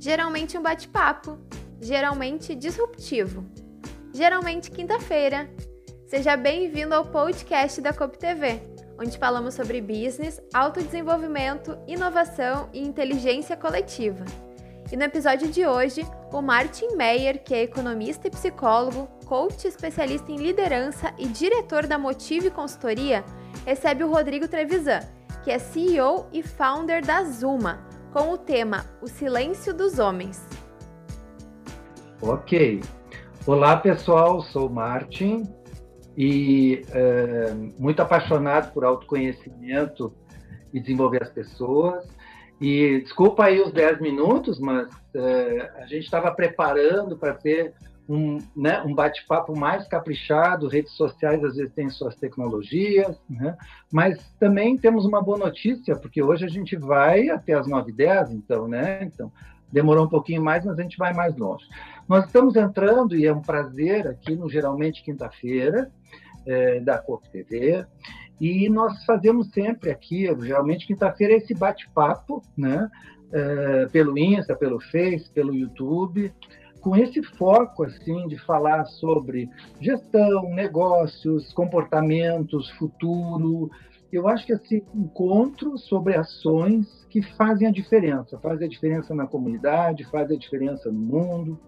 geralmente um bate-papo, geralmente disruptivo, geralmente quinta-feira. Seja bem-vindo ao podcast da COP TV, onde falamos sobre business, autodesenvolvimento, inovação e inteligência coletiva. E no episódio de hoje, o Martin Meyer, que é economista e psicólogo, coach especialista em liderança e diretor da Motive Consultoria, recebe o Rodrigo Trevisan, que é CEO e founder da Zuma, com o tema O Silêncio dos Homens. Ok. Olá, pessoal. Sou Martin e é, muito apaixonado por autoconhecimento e desenvolver as pessoas. E desculpa aí os 10 minutos, mas é, a gente estava preparando para ter um, né, um bate-papo mais caprichado, redes sociais às vezes têm suas tecnologias, né? mas também temos uma boa notícia, porque hoje a gente vai até as 9h10, então, né? Então, demorou um pouquinho mais, mas a gente vai mais longe. Nós estamos entrando, e é um prazer, aqui no Geralmente Quinta-feira, é, da COP TV, e nós fazemos sempre aqui, geralmente quinta-feira, esse bate-papo, né? É, pelo Insta, pelo Face, pelo YouTube, com esse foco assim de falar sobre gestão, negócios, comportamentos, futuro. Eu acho que esse encontro sobre ações que fazem a diferença, fazem a diferença na comunidade, fazem a diferença no mundo.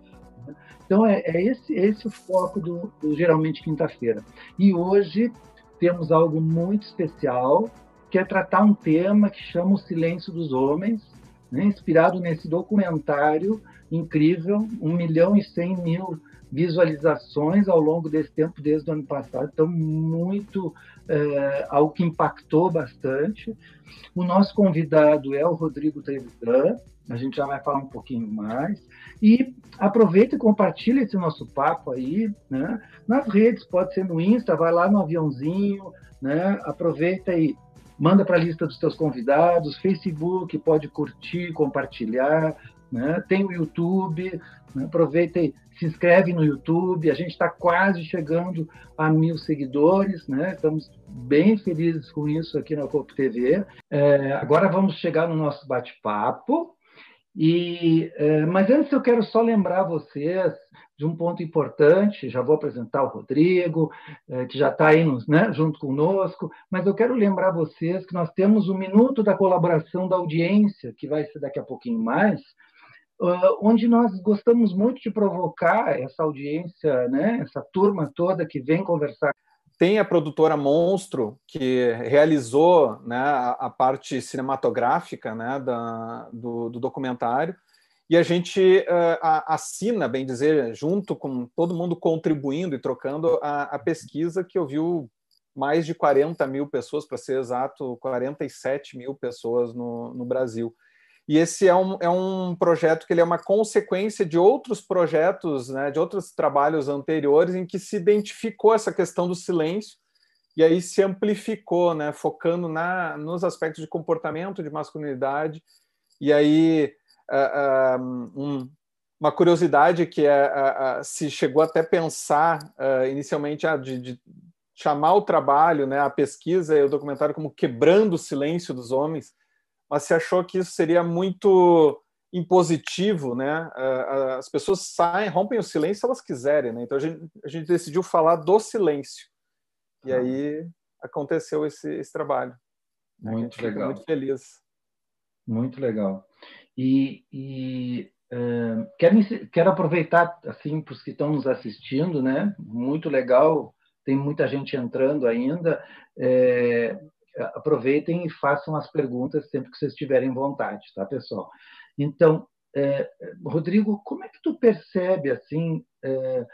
Né? Então é, é esse, esse o foco do, do geralmente quinta-feira. E hoje temos algo muito especial, que é tratar um tema que chama o silêncio dos homens, né? inspirado nesse documentário incrível, 1 milhão e 100 mil visualizações ao longo desse tempo, desde o ano passado. Então, muito, é, algo que impactou bastante. O nosso convidado é o Rodrigo Trevisan, a gente já vai falar um pouquinho mais. E aproveita e compartilha esse nosso papo aí, né? Nas redes, pode ser no Insta, vai lá no aviãozinho, né? Aproveita e manda para a lista dos teus convidados, Facebook, pode curtir, compartilhar, né? Tem o YouTube, né? aproveita e se inscreve no YouTube. A gente está quase chegando a mil seguidores, né? Estamos bem felizes com isso aqui na Copo TV. É, agora vamos chegar no nosso bate-papo. E, é, mas antes eu quero só lembrar vocês de um ponto importante. Já vou apresentar o Rodrigo, é, que já está aí né, junto conosco, mas eu quero lembrar vocês que nós temos o minuto da colaboração da audiência, que vai ser daqui a pouquinho mais, uh, onde nós gostamos muito de provocar essa audiência, né, essa turma toda que vem conversar. Tem a produtora Monstro, que realizou né, a, a parte cinematográfica né, da, do, do documentário, e a gente uh, assina, bem dizer, junto com todo mundo contribuindo e trocando a, a pesquisa que ouviu mais de 40 mil pessoas, para ser exato, 47 mil pessoas no, no Brasil. E esse é um, é um projeto que ele é uma consequência de outros projetos, né, de outros trabalhos anteriores em que se identificou essa questão do silêncio e aí se amplificou, né, focando na, nos aspectos de comportamento, de masculinidade. E aí, um, uma curiosidade que é, se chegou até pensar inicialmente de, de, chamar o trabalho, né, a pesquisa e o documentário como quebrando o silêncio dos homens, mas se achou que isso seria muito impositivo, né? As pessoas saem, rompem o silêncio se elas quiserem, né? Então a gente, a gente decidiu falar do silêncio. E ah. aí aconteceu esse, esse trabalho. Muito legal. Muito feliz. Muito legal. E, e uh, quero, quero aproveitar assim para os que estão nos assistindo, né? Muito legal. Tem muita gente entrando ainda. É, aproveitem e façam as perguntas sempre que vocês tiverem vontade, tá, pessoal? Então, é, Rodrigo, como é que tu percebe assim é,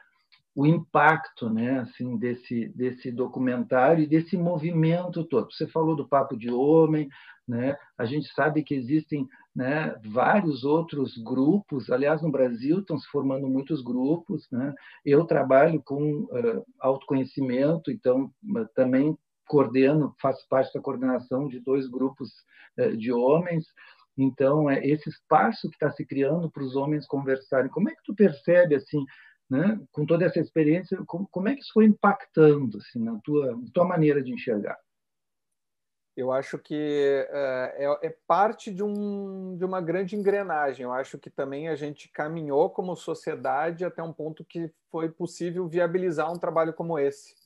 o impacto, né, assim, desse desse documentário e desse movimento todo? Você falou do papo de homem, né? A gente sabe que existem né, vários outros grupos. Aliás, no Brasil estão se formando muitos grupos. Né? Eu trabalho com uh, autoconhecimento, então também coordeno, faço parte da coordenação de dois grupos eh, de homens. Então, é esse espaço que está se criando para os homens conversarem. Como é que tu percebe, assim, né, com toda essa experiência, como, como é que isso foi impactando assim, na tua, na tua maneira de enxergar? Eu acho que é, é, parte de, um, de uma grande engrenagem. Eu acho que também a gente caminhou como sociedade até um ponto que foi possível viabilizar um trabalho como esse.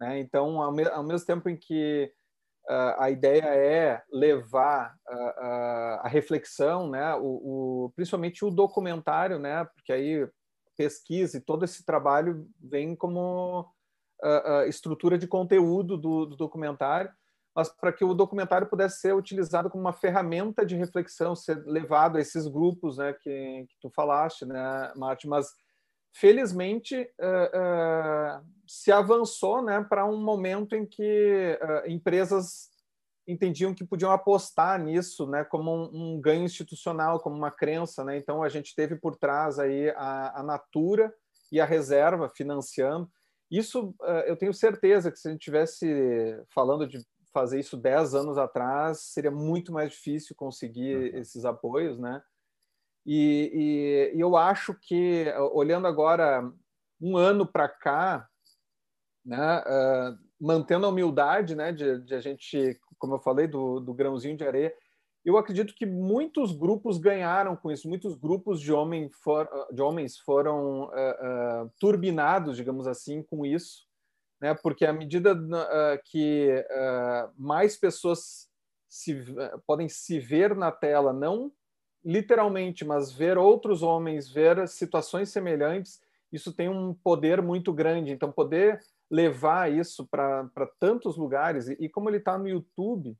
Né? Então, ao, me, ao mesmo tempo em que uh, a ideia é levar uh, uh, a reflexão, né? O, o, principalmente o documentário, né? porque aí pesquisa e todo esse trabalho vem como estrutura de conteúdo do, do documentário, mas para que o documentário pudesse ser utilizado como uma ferramenta de reflexão, ser levado a esses grupos né, que, que tu falaste, né, Marte, mas felizmente uh, uh, se avançou né, para um momento em que uh, empresas entendiam que podiam apostar nisso né, como um, um, ganho institucional, como uma crença. Né? Então, a gente teve por trás aí a, a Natura e a Reserva financiando. Isso, eu tenho certeza que se a gente tivesse falando de fazer isso 10 anos atrás, seria muito mais difícil conseguir uhum. esses apoios, né? E, e, e eu acho que, olhando agora um ano para cá, né, uh, mantendo a humildade né, de, de, a gente, como eu falei, do, do grãozinho de areia, eu acredito que muitos grupos ganharam com isso, muitos grupos de, homem for, de homens foram uh, uh, turbinados, digamos assim, com isso, né? porque à medida uh, que mais pessoas se, podem se ver na tela, não literalmente, mas ver outros homens, ver situações semelhantes, isso tem um poder muito grande. Então, poder levar isso para tantos lugares, e, e como ele está no YouTube,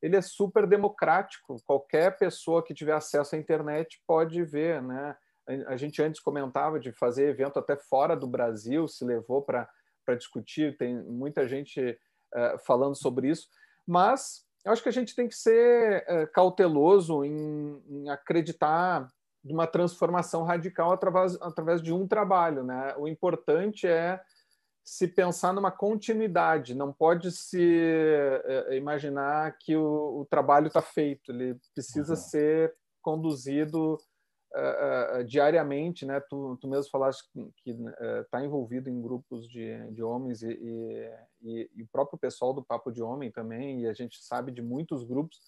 ele é super democrático. Qualquer pessoa que tiver acesso à internet pode ver, né? A gente antes comentava de fazer evento até fora do Brasil, se levou para discutir, tem muita gente uh, falando sobre isso, mas eu acho que a gente tem que ser é, cauteloso em, em, acreditar numa transformação radical através, através de um trabalho. Né? O importante é se pensar numa continuidade, não pode se é, imaginar que o, o trabalho está feito, ele precisa uhum. ser conduzido uh, diariamente, né? Tu, tu mesmo falaste que está uh, envolvido em grupos de, de homens e, e, e, o próprio pessoal do Papo de Homem também, e a gente sabe de muitos grupos.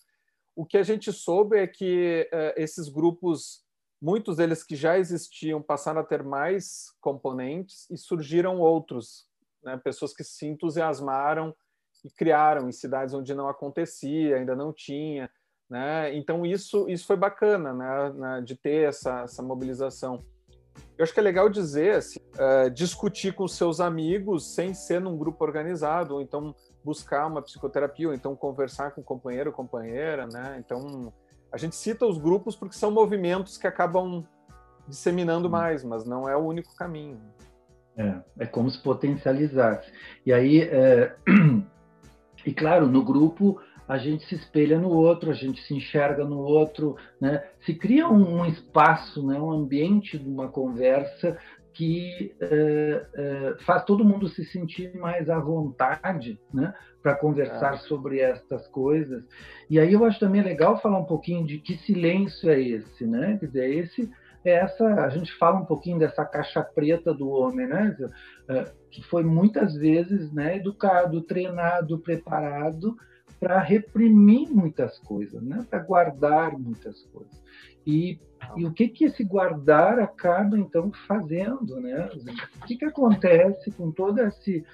O que a gente soube é que uh, esses grupos, muitos deles que já existiam, passaram a ter mais componentes e surgiram outros, né? pessoas que se entusiasmaram e criaram em cidades onde não acontecia, ainda não tinha. Né? Então isso isso foi bacana, né? né? De ter essa, essa mobilização. Eu acho que é legal dizer, assim, uh, discutir com seus amigos sem ser num grupo organizado, ou então buscar uma psicoterapia, ou então conversar com companheiro ou companheira, né? Então a gente cita os grupos porque são movimentos que acabam disseminando mais, mas não é o único caminho. É, é como se potencializasse. E aí, é... e claro, no grupo a gente se espelha no outro, a gente se enxerga no outro, né? Se cria um, um espaço, né? um ambiente de uma conversa que é, é, faz todo mundo se sentir mais à vontade, né? Para conversar é. sobre estas coisas. E aí eu acho também legal falar um pouquinho de que silêncio é esse, né? Quer dizer, esse é essa a gente fala um pouquinho dessa caixa preta do homem, né? Que foi muitas vezes, né? Educado, treinado, preparado para reprimir muitas coisas, né? para guardar muitas coisas. E, e o que, que esse guardar acaba, então, fazendo? Né? O que, que acontece com todo esse,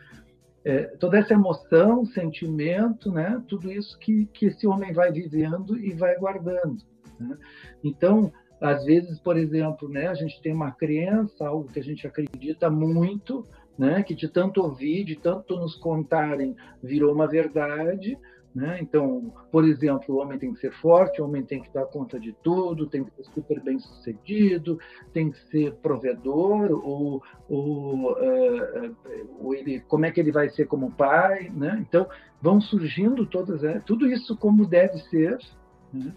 é, toda essa emoção, sentimento, né? tudo isso que, que esse homem vai vivendo e vai guardando? Né? Então, às vezes, por exemplo, né, a gente tem uma crença, algo que a gente acredita muito, né, que de tanto ouvir, de tanto nos contarem, virou uma verdade, né? Então, por exemplo, o homem tem que ser forte, o homem tem que dar conta de tudo, tem que ser super bem sucedido, tem que ser provedor, ou, ou, uh, ou ele, como é que ele vai ser como pai. Né? Então, vão surgindo todas, é, tudo isso como deve ser. Né?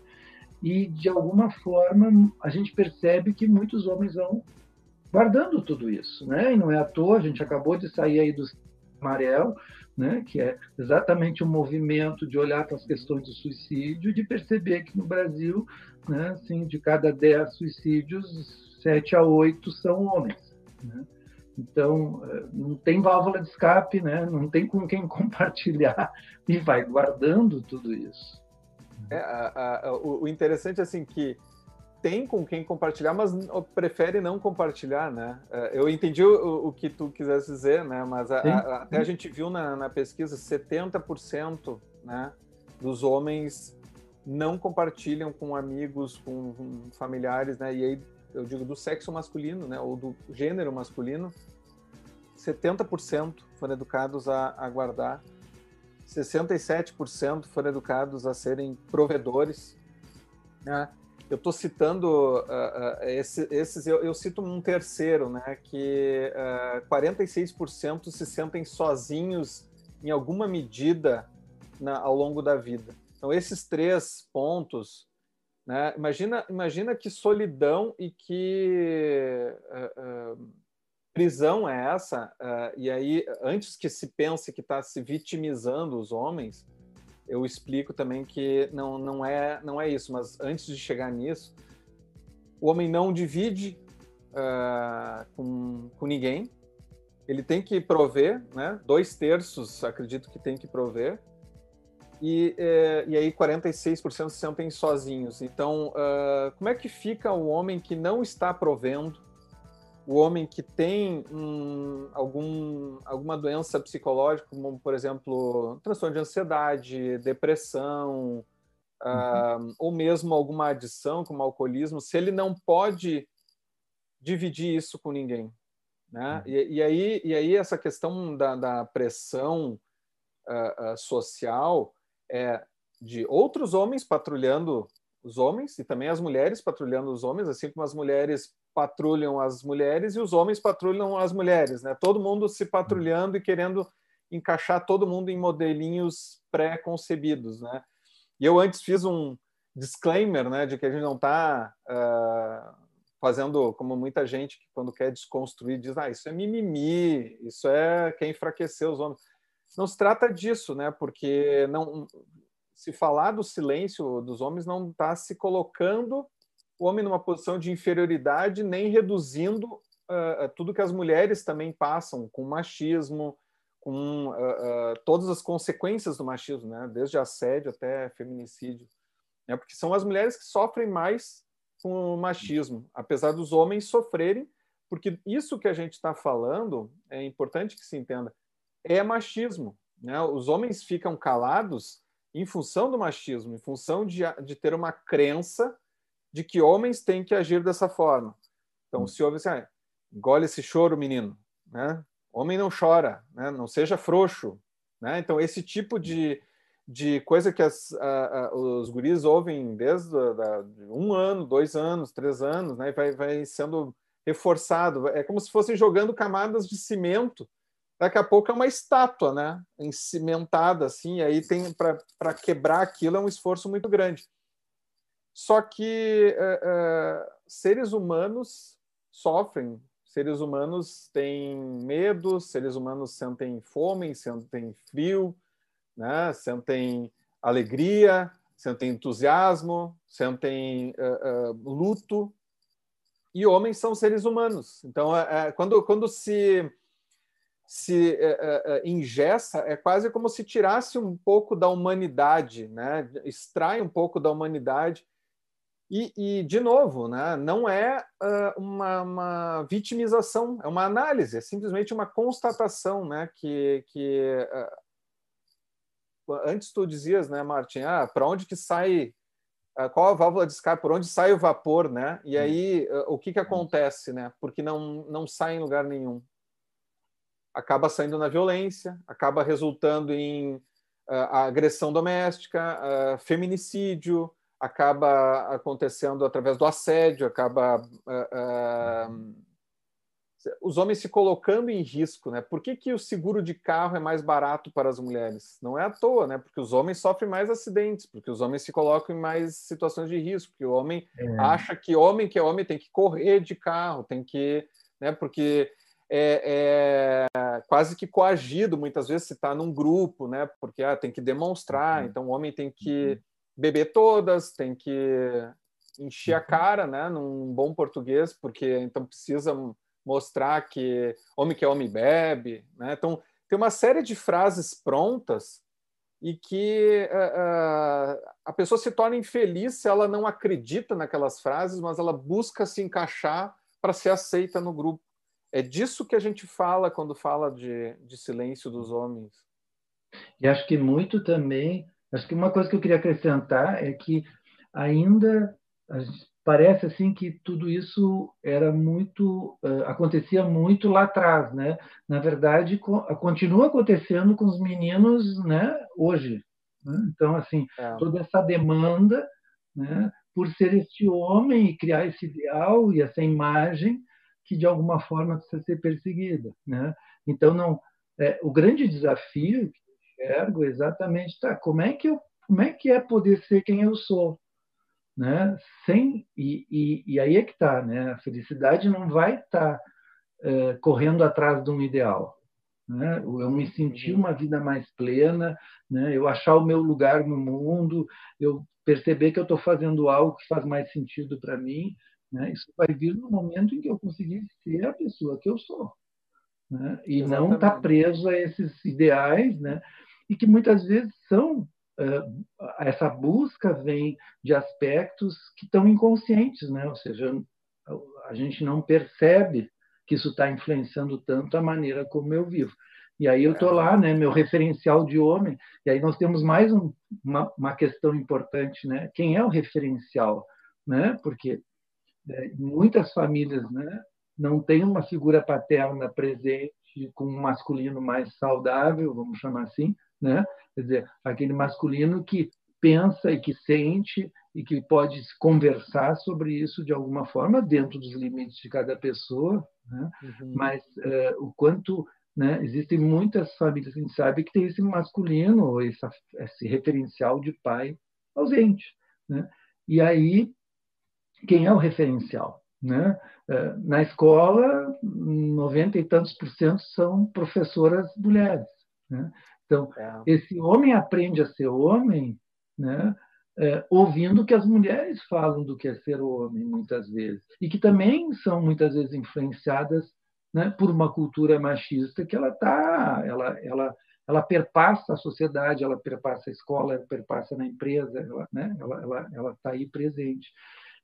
E, de alguma forma, a gente percebe que muitos homens vão guardando tudo isso. Né? E não é à toa, a gente acabou de sair aí do amarelo, né, que é exatamente o um movimento de olhar para as questões do suicídio e de perceber que no Brasil, né, assim, de cada 10 suicídios, 7 a 8 são homens. Né? Então, eh, não tem válvula de escape, né? não tem com quem compartilhar e vai guardando tudo isso. É, a, a, o interessante é assim que tem com quem compartilhar, mas prefere não compartilhar, né? É, eu entendi o, o que tu quisesse dizer, né? Mas a, a, até a gente viu na, na pesquisa 70% né, dos homens não compartilham com amigos, com, com familiares, né? E aí eu digo do sexo masculino, né? Ou do gênero masculino, 70% foram educados a, a guardar, 67% foram educados a serem provedores, né? Eu estou citando uh, uh, esse, esses, eu, eu, cito um terceiro, né, que uh, 46% se sentem sozinhos em alguma medida na, ao longo da vida. Então, esses três pontos, né, imagina, imagina que solidão e que prisão é essa, e aí, antes que se pense que está se vitimizando os homens, eu explico também que não, não, é, não é isso, mas antes de chegar nisso, o homem não divide uh, com, com ninguém, ele tem que prover, né? dois terços acredito que tem que prover, e, eh, e aí 46% se sentem sozinhos. Então, uh, como é que fica o homem que não está provendo, o homem que tem um, algum, alguma doença psicológica, como, por exemplo, transtorno de ansiedade, depressão, uhum. uh, ou mesmo alguma adição, como alcoolismo, se ele não pode dividir isso com ninguém. Né? Uhum. E, e, aí, e aí essa questão da, da pressão uh, uh, social é de outros homens patrulhando os homens e também as mulheres patrulhando os homens, assim como as mulheres patrulham as mulheres e os homens patrulham as mulheres, né? Todo mundo se patrulhando e querendo encaixar todo mundo em modelinhos pré-concebidos, né? E eu antes fiz um disclaimer, né, de que a gente não está uh, ah, fazendo como muita gente que quando quer desconstruir diz, ah, isso é mimimi, isso é quem enfraqueceu os homens. Não se trata disso, né? Porque não se falar do silêncio dos homens não está se colocando o homem numa posição de inferioridade, nem reduzindo uh, tudo que as mulheres também passam com machismo, com uh, uh, todas as consequências do machismo, né? desde assédio até feminicídio. Né? Porque são as mulheres que sofrem mais com o machismo, apesar dos homens sofrerem, porque isso que a gente está falando, é importante que se entenda, é machismo. Né? Os homens ficam calados em função do machismo, em função de, de ter uma crença de que homens têm que agir dessa forma. Então, hum. se ouve assim, ah, engole esse choro, menino, né? Homem não chora, né? Não seja frouxo, né? Então, esse tipo de, de coisa que as, a, a, os guris ouvem desde da, um ano, dois anos, três anos, né? E vai, vai sendo reforçado. É como se fossem jogando camadas de cimento. Daqui a pouco é uma estátua, né? Encimentada, assim. Aí tem para quebrar aquilo é um esforço muito grande. Só que uh, uh, seres humanos sofrem, seres humanos têm medo, seres humanos sentem fome, sentem frio, né? sentem alegria, sentem entusiasmo, sentem uh, luto. E homens são seres humanos. Então, quando, quando se se é, é, ingessa, é quase como se tirasse um pouco da humanidade, né? extrai um pouco da humanidade e, e, de novo, né, não é uh, uma, uma, vitimização, é uma análise, é simplesmente uma constatação, né, que, que uh, antes tu dizias, né, Martin, ah, para onde que sai, uh, qual a válvula de escape, por onde sai o vapor, né? E aí o que que acontece, né? Porque não não sai em lugar nenhum. Acaba saindo na violência, acaba resultando em agressão doméstica, feminicídio, acaba acontecendo através do assédio, acaba uh, uh, os homens se colocando em risco, né? Por que, que o seguro de carro é mais barato para as mulheres? Não é à toa, né? Porque os homens sofrem mais acidentes, porque os homens se colocam em mais situações de risco, porque o homem é. acha que homem que é homem tem que correr de carro, tem que, né? Porque é, é, quase que coagido muitas vezes se está num grupo, né? Porque ah, tem que demonstrar, uhum. então o homem tem que uhum beber todas, tem que encher a uhum. cara, né, num bom português, porque então precisa mostrar que homem que é homem bebe, né? Então tem uma série de frases prontas e que uh, uh, a pessoa se torna infeliz se ela não acredita naquelas frases, mas ela busca se encaixar para ser aceita no grupo. É disso que a gente fala quando fala de, de silêncio dos homens. E acho que muito também, acho que uma coisa que eu queria acrescentar é que ainda parece assim que tudo isso era muito uh, acontecia muito lá atrás, né? Na verdade, co continua acontecendo com os meninos, né? Hoje. Né? Então, assim, é. toda essa demanda, né? Por ser este homem e criar esse ideal e essa imagem que de alguma forma precisa ser perseguida, né? Então, não. É, o grande desafio que eu enxergo é exatamente tá, como é que eu, como é que é poder ser quem eu sou, né? Sem e, e, e aí é que está, né? A felicidade não vai estar tá, é, correndo atrás de um ideal, né? Eu me sentir uhum. uma vida mais plena, né? Eu achar o meu lugar no mundo, eu perceber que eu estou fazendo algo que faz mais sentido para mim, né? Isso vai vir no momento em que eu conseguir ser a pessoa que eu sou, né? E Exatamente. não estar tá preso a esses ideais, né? E que muitas vezes são essa busca vem de aspectos que estão inconscientes, né? Ou seja, a gente não percebe que isso está influenciando tanto a maneira como eu vivo. E aí eu estou lá, né, meu referencial de homem, e aí nós temos mais um, uma, uma, questão importante, né? Quem é o referencial, né? Porque muitas famílias, né, não tem uma figura paterna presente com um masculino mais saudável, vamos chamar assim, né? Quer dizer, aquele masculino que pensa e que sente e que pode conversar sobre isso de alguma forma dentro dos limites de cada pessoa, né? uhum. mas uh, o quanto né, existem muitas famílias que a gente sabe que tem esse masculino, esse, esse referencial de pai ausente, né? E aí quem é o referencial? Né? Uh, na escola, 90 e tantos por cento são professoras mulheres. Né? Então, é. esse homem aprende a ser homem, né? É, ouvindo que as mulheres falam do que é ser homem, muitas vezes, e que também são muitas vezes influenciadas né, por uma cultura machista que ela tá, ela, ela, ela perpassa a sociedade, ela perpassa a escola, ela perpassa na empresa, ela, né, ela, ela, ela está aí presente.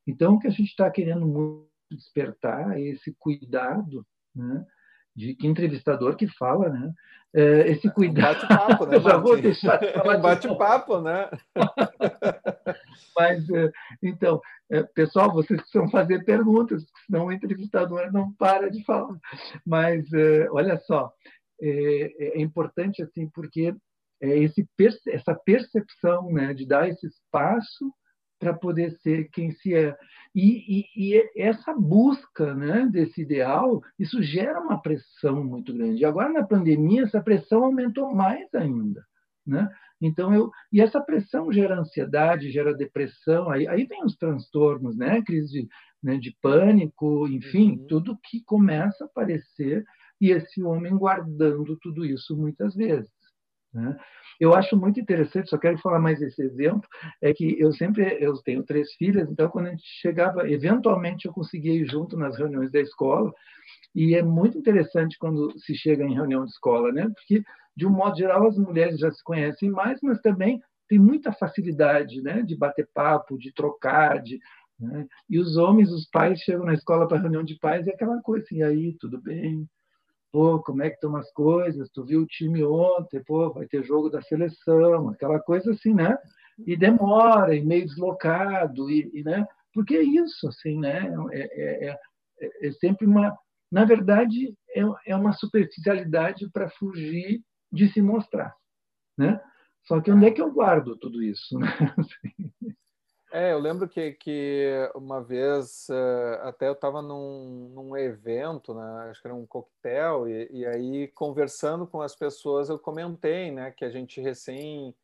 Então, o que a gente está querendo muito despertar é esse cuidado, né, de que entrevistador que fala, né? É, esse é cuidado. Bate-papo, né? já vou deixar de falar. Bate-papo, né? Mas, é, então, é, pessoal, vocês precisam fazer perguntas, senão o entrevistador não para de falar. Mas, olha só, é, é importante assim, porque é esse, essa percepção né, de dar esse espaço para poder ser quem se é. E, e, e, essa busca né, desse ideal, isso gera uma pressão muito grande. E agora, na pandemia, essa pressão aumentou mais ainda. Né? Então, eu, e essa pressão gera ansiedade, gera depressão, aí, aí vem os transtornos, né? crise de, né, de pânico, enfim, uhum. tudo que começa a aparecer, e esse homem guardando tudo isso muitas vezes. Né? Eu acho muito interessante, só quero falar mais esse exemplo, é que eu sempre, eu tenho três filhas, então quando a gente chegava, eventualmente eu conseguia ir junto nas reuniões da escola, e é muito interessante quando se chega em reunião de escola, né? Porque, de um modo geral, as mulheres já se conhecem mais, mas também tem muita facilidade, né? De bater papo, de trocar, de... Né? E os homens, os pais, chegam na escola para reunião de pais e é aquela coisa assim, aí, tudo bem? Pô, como é que estão as coisas? Tu viu o time ontem, pô, vai ter jogo da seleção, aquela coisa assim, né? E demora, e meio deslocado, e, e né? Porque é isso, assim, né? É, é, é, é sempre uma, na verdade, é, é uma superficialidade para fugir de se mostrar, né? Só que onde é que eu guardo tudo isso, né? É, eu lembro que, que uma vez uh, até eu estava num, num evento, né, acho que era um coquetel, e, e, aí conversando com as pessoas eu comentei né, que a gente recém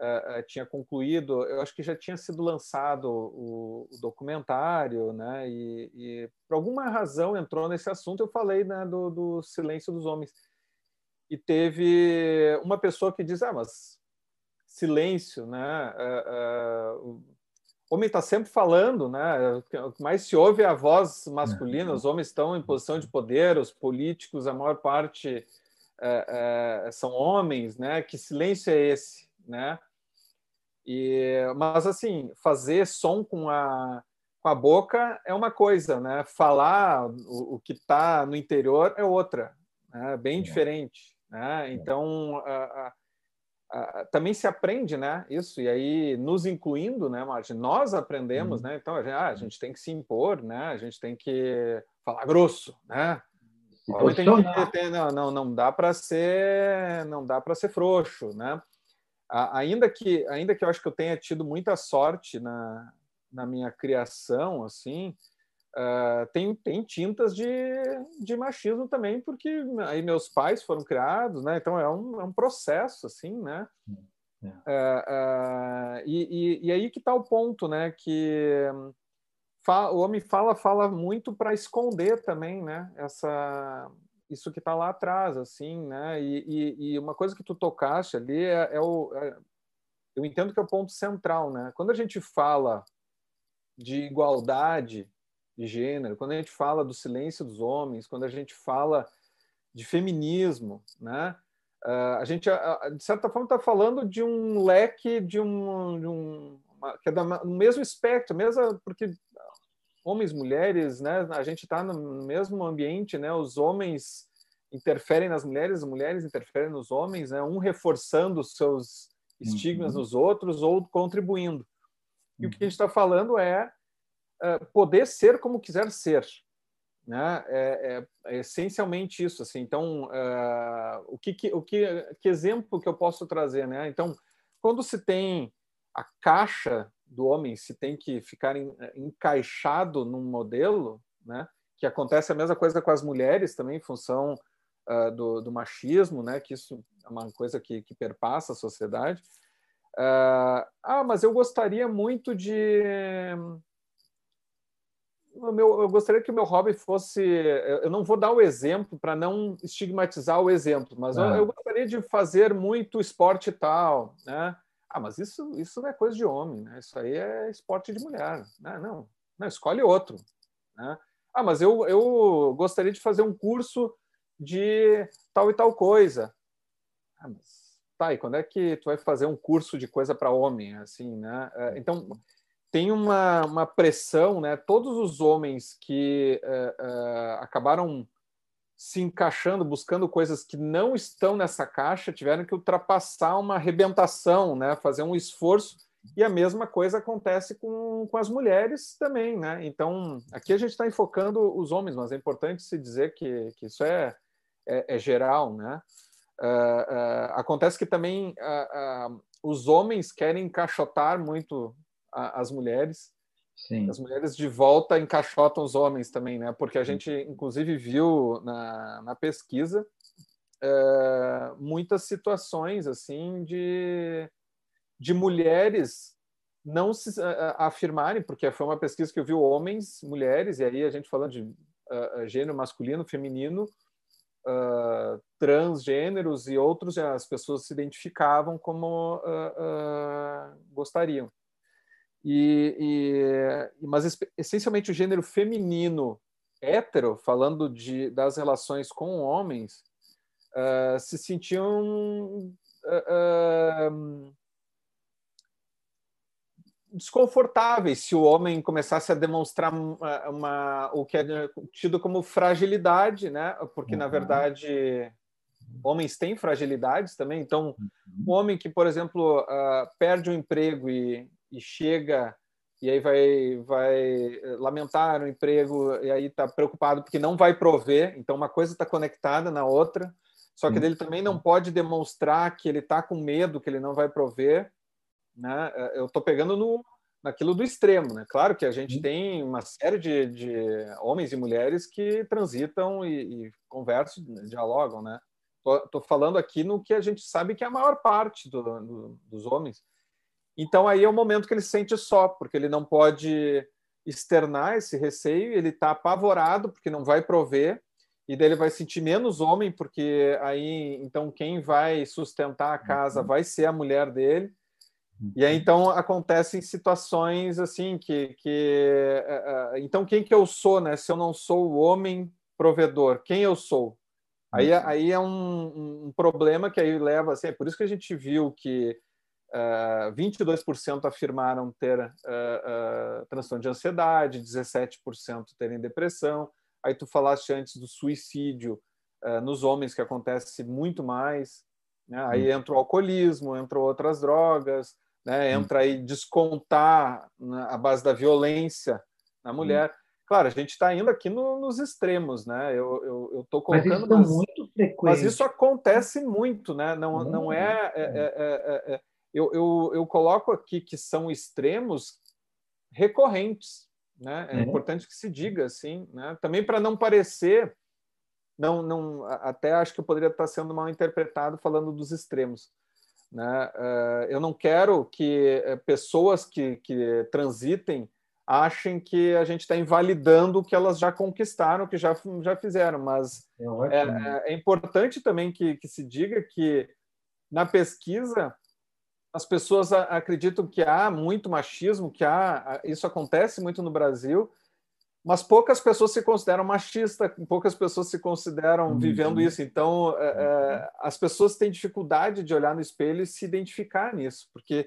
uh, uh, tinha concluído, eu acho que já tinha sido lançado o, o documentário, né, e, e, por alguma razão entrou nesse assunto, eu falei né, do, do silêncio dos homens. E teve uma pessoa que diz, ah, mas silêncio, né? Uh, uh, homem está sempre falando, né? O que mais se ouve é a voz masculina. Os homens estão em posição de poder, os políticos, a maior parte é, é, são homens, né? Que silêncio é esse, né? E, mas assim, fazer som com a com a boca é uma coisa, né? Falar o, o que está no interior é outra, né? bem é. diferente, né? Então a, a, Uh, também se aprende, né? Isso e aí nos incluindo, né, Martin? Nós aprendemos, uhum. né? Então a gente, ah, a gente, tem que se impor, né? A gente tem que falar grosso, né? Tem que ter, não, não, não dá para ser, não dá para ser frouxo, né? ainda que, ainda que eu acho que eu tenha tido muita sorte na, na minha criação, assim, Uh, tem, tem tintas de, de machismo também, porque aí meus pais foram criados, né? Então é um, é um processo, assim, né? É. Uh, uh, e, e, e, aí que está o ponto, né? Que fala, o homem fala, fala muito para esconder também, né? Essa, isso que está lá atrás, assim, né? E, e, uma coisa que tu tocaste ali é, é o... É, eu entendo que é o ponto central, né? Quando a gente fala de igualdade de gênero, quando a gente fala do silêncio dos homens, quando a gente fala de feminismo, né? Uh, a gente, uh, de certa forma, está falando de um leque, de um, de um uma, que é no mesmo espectro, mesmo porque homens, mulheres, né? A gente está no mesmo ambiente, né? Os homens interferem nas mulheres, as mulheres interferem nos homens, né? Um reforçando os seus estigmas uhum. nos outros ou contribuindo. E o que a gente está falando é poder ser como quiser ser. Né? É, é, é essencialmente isso. Assim. Então, uh, o, que, que, o que, que exemplo que eu posso trazer? Né? Então, quando se tem a caixa do homem, se tem que ficar em, encaixado num modelo, né? que acontece a mesma coisa com as mulheres também, em função uh, do, do, machismo, né? que isso é uma coisa que, que perpassa a sociedade. Uh, ah, mas eu gostaria muito de meu, eu gostaria que o meu hobby fosse. Eu não vou dar o exemplo para não estigmatizar o exemplo, mas eu, eu, gostaria de fazer muito esporte tal, né? Ah, mas isso, isso não é coisa de homem, né? Isso aí é esporte de mulher. Né? Não, não, escolhe outro. Né? Ah, mas eu, eu gostaria de fazer um curso de tal e tal coisa. Ah, mas tá, e quando é que tu vai fazer um curso de coisa para homem, assim, né? É, então, tem uma, uma pressão, né? Todos os homens que uh, uh, acabaram se encaixando, buscando coisas que não estão nessa caixa, tiveram que ultrapassar uma arrebentação, né? Fazer um esforço. E a mesma coisa acontece com, com as mulheres também, né? Então, aqui a gente está enfocando os homens, mas é importante se dizer que, que isso é, é, é geral, né? Uh, acontece que também os homens querem encaixotar muito a, as mulheres. Sim. As mulheres de volta encaixotam os homens também, né? Porque a gente, inclusive, viu na, na pesquisa é, muitas situações assim de, de mulheres não se uh, afirmarem, porque foi uma pesquisa que eu vi homens, mulheres, e aí a gente falando de uh, gênero masculino, feminino, uh, transgêneros e outros, as pessoas se identificavam como gostariam. E, e, mas essencialmente o gênero feminino hétero, falando de, das relações com homens, uh, se sentiam uh, uh, desconfortáveis se o homem começasse a demonstrar uma, uma, o que é tido como fragilidade, né? Porque uhum. na verdade homens têm fragilidades também. Então, uhum. um homem que, por exemplo, perde o um emprego e, e chega e aí vai vai lamentar o emprego e aí está preocupado porque não vai prover então uma coisa está conectada na outra só que ele também não pode demonstrar que ele está com medo que ele não vai prover né? Eu estou pegando no naquilo do extremo né? Claro que a gente tem uma série de, de homens e mulheres que transitam e, e conversam dialogam né? Estou falando aqui no que a gente sabe que é a maior parte do, do, dos homens então aí é o momento que ele se sente só, porque ele não pode externar esse receio, ele está apavorado porque não vai prover, e daí ele vai sentir menos homem, porque aí então quem vai sustentar a casa uhum. vai ser a mulher dele. E aí, então, acontecem situações assim que... que uh, então, quem que eu sou, né? Se eu não sou o homem provedor, quem eu sou? Aí, uhum. aí é um, um, problema que aí leva... Assim, é por isso que a gente viu que uh, 22% afirmaram ter uh, uh, transtorno de ansiedade, 17% terem depressão. Aí tu falaste antes do suicídio nos homens, que acontece muito mais. Né? Aí entra o alcoolismo, entram outras drogas, né? entra aí descontar né, a base da violência na mulher. Claro, a gente está indo aqui no, nos extremos, né? Eu estou colocando. Mas isso é muito frequente. Mas isso acontece muito, né? Não, não é. é, é, é, é eu, eu, eu coloco aqui que são extremos recorrentes, né? É, importante que se diga assim, né? Também para não parecer, não, não, até acho que eu poderia estar sendo mal interpretado falando dos extremos. Né? Eh, eu não quero que eh, pessoas que, que transitem achem que a gente está invalidando o que elas já conquistaram, o que já, já fizeram, mas é, é, é, é importante também que, que se diga que na pesquisa as pessoas acreditam que há muito machismo, que há isso acontece muito no Brasil, mas poucas pessoas se consideram machistas, poucas pessoas se consideram uhum. vivendo isso. Então, é, é, as pessoas têm dificuldade de olhar no espelho e se identificar nisso, porque